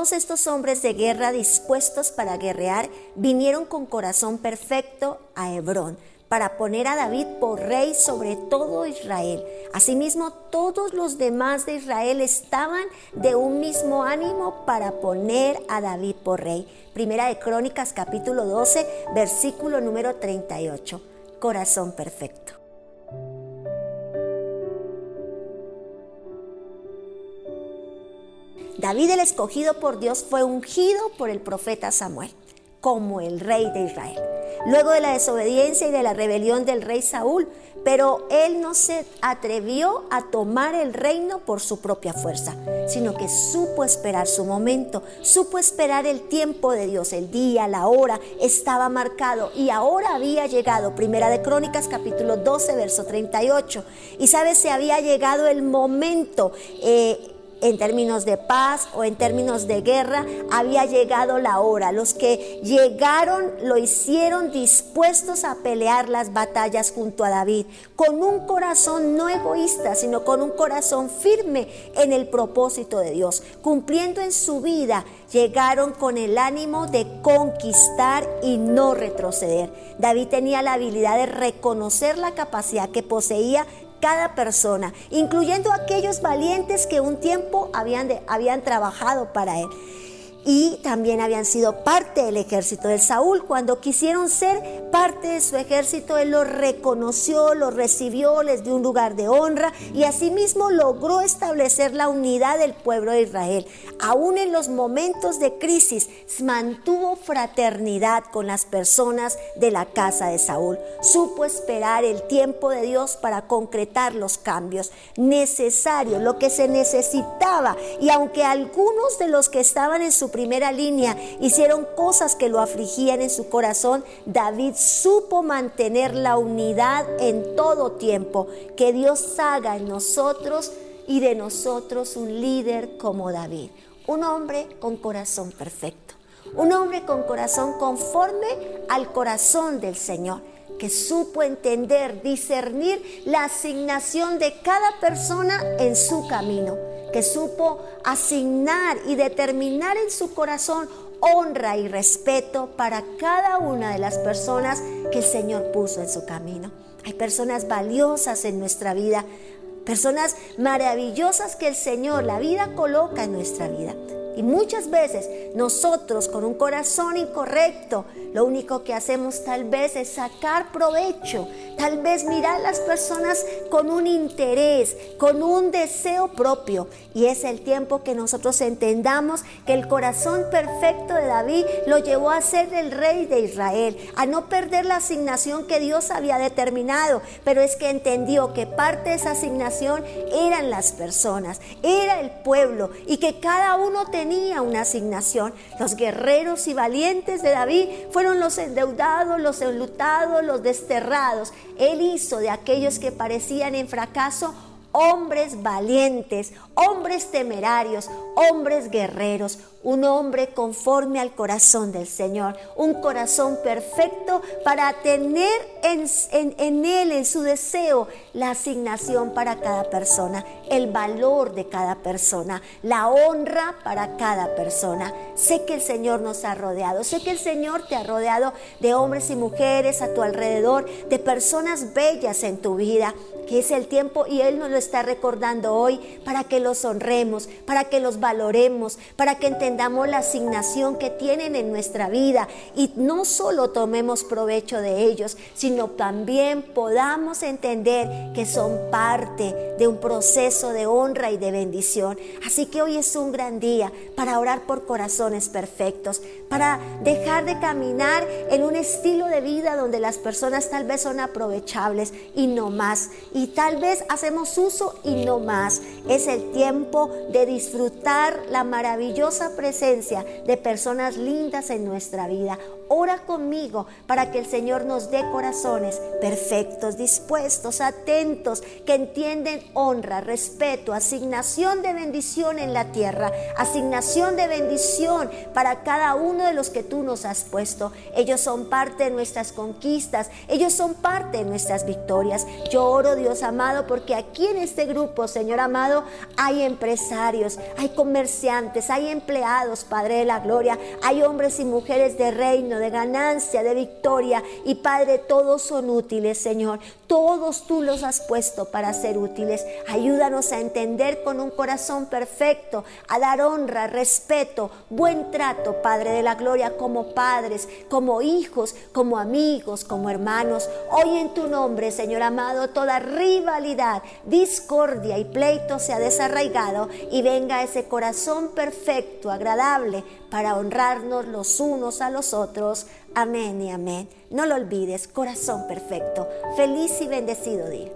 todos estos hombres de guerra dispuestos para guerrear vinieron con corazón perfecto a Hebrón para poner a David por rey sobre todo Israel. Asimismo, todos los demás de Israel estaban de un mismo ánimo para poner a David por rey. Primera de Crónicas capítulo 12, versículo número 38. Corazón perfecto. David el escogido por Dios fue ungido por el profeta Samuel como el rey de Israel. Luego de la desobediencia y de la rebelión del rey Saúl, pero él no se atrevió a tomar el reino por su propia fuerza, sino que supo esperar su momento, supo esperar el tiempo de Dios, el día, la hora, estaba marcado y ahora había llegado, Primera de Crónicas capítulo 12, verso 38, y sabe, se había llegado el momento. Eh, en términos de paz o en términos de guerra, había llegado la hora. Los que llegaron lo hicieron dispuestos a pelear las batallas junto a David, con un corazón no egoísta, sino con un corazón firme en el propósito de Dios, cumpliendo en su vida. Llegaron con el ánimo de conquistar y no retroceder. David tenía la habilidad de reconocer la capacidad que poseía cada persona, incluyendo aquellos valientes que un tiempo habían, habían trabajado para él y también habían sido parte del ejército de Saúl. Cuando quisieron ser parte de su ejército, él los reconoció, los recibió, les dio un lugar de honra y asimismo logró establecer la unidad del pueblo de Israel. Aún en los momentos de crisis, mantuvo fraternidad con las personas de la casa de Saúl. Supo esperar el tiempo de Dios para concretar los cambios necesarios, lo que se necesitaba. Y aunque algunos de los que estaban en su primera línea. Hicieron cosas que lo afligían en su corazón, David supo mantener la unidad en todo tiempo. Que Dios haga en nosotros y de nosotros un líder como David, un hombre con corazón perfecto, un hombre con corazón conforme al corazón del Señor. Que supo entender, discernir la asignación de cada persona en su camino que supo asignar y determinar en su corazón honra y respeto para cada una de las personas que el Señor puso en su camino. Hay personas valiosas en nuestra vida, personas maravillosas que el Señor, la vida coloca en nuestra vida. Y muchas veces nosotros con un corazón incorrecto, lo único que hacemos tal vez es sacar provecho, tal vez mirar a las personas con un interés, con un deseo propio. Y es el tiempo que nosotros entendamos que el corazón perfecto de David lo llevó a ser el rey de Israel, a no perder la asignación que Dios había determinado, pero es que entendió que parte de esa asignación eran las personas, era el pueblo y que cada uno tenía una asignación. Los guerreros y valientes de David fueron los endeudados, los enlutados, los desterrados. Él hizo de aquellos que parecían en fracaso hombres valientes, hombres temerarios, hombres guerreros, un hombre conforme al corazón del Señor, un corazón perfecto para tener en, Él, en su deseo, la asignación para cada persona, el valor de cada persona, la honra para cada persona. Sé que el Señor nos ha rodeado, sé que el Señor te ha rodeado de hombres y mujeres a tu alrededor, de personas bellas en tu vida, que es el tiempo y Él nos lo está recordando hoy para que los honremos, para que los valoremos, para que entendamos la asignación que tienen en nuestra vida y no solo tomemos provecho de ellos, sino también podamos entender que son parte de un proceso de honra y de bendición. Así que hoy es un gran día para orar por corazones perfectos, para dejar de caminar en un estilo de vida donde las personas tal vez son aprovechables y no más. Y tal vez hacemos uso y no más. Es el tiempo de disfrutar la maravillosa presencia de personas lindas en nuestra vida. Ora conmigo para que el Señor nos dé corazones perfectos, dispuestos, atentos, que entienden honra, respeto, asignación de bendición en la tierra, asignación de bendición para cada uno de los que tú nos has puesto. Ellos son parte de nuestras conquistas, ellos son parte de nuestras victorias. Yo oro, Dios amado, porque aquí en este grupo, Señor amado, hay empresarios, hay comerciantes, hay empleados, Padre de la Gloria, hay hombres y mujeres de reino, de ganancia, de victoria. Y Padre, todos son útiles, Señor. Todos tú los has puesto para ser útiles. Ayúdanos a entender con un corazón perfecto, a dar honra, respeto, buen trato, Padre de la Gloria, como padres, como hijos, como amigos, como hermanos. Hoy en tu nombre, Señor amado, toda rivalidad, discordia y pleito se ha desarraigado y venga ese corazón perfecto, agradable, para honrarnos los unos a los otros. Amén y amén. No lo olvides, corazón perfecto. Feliz y bendecido día.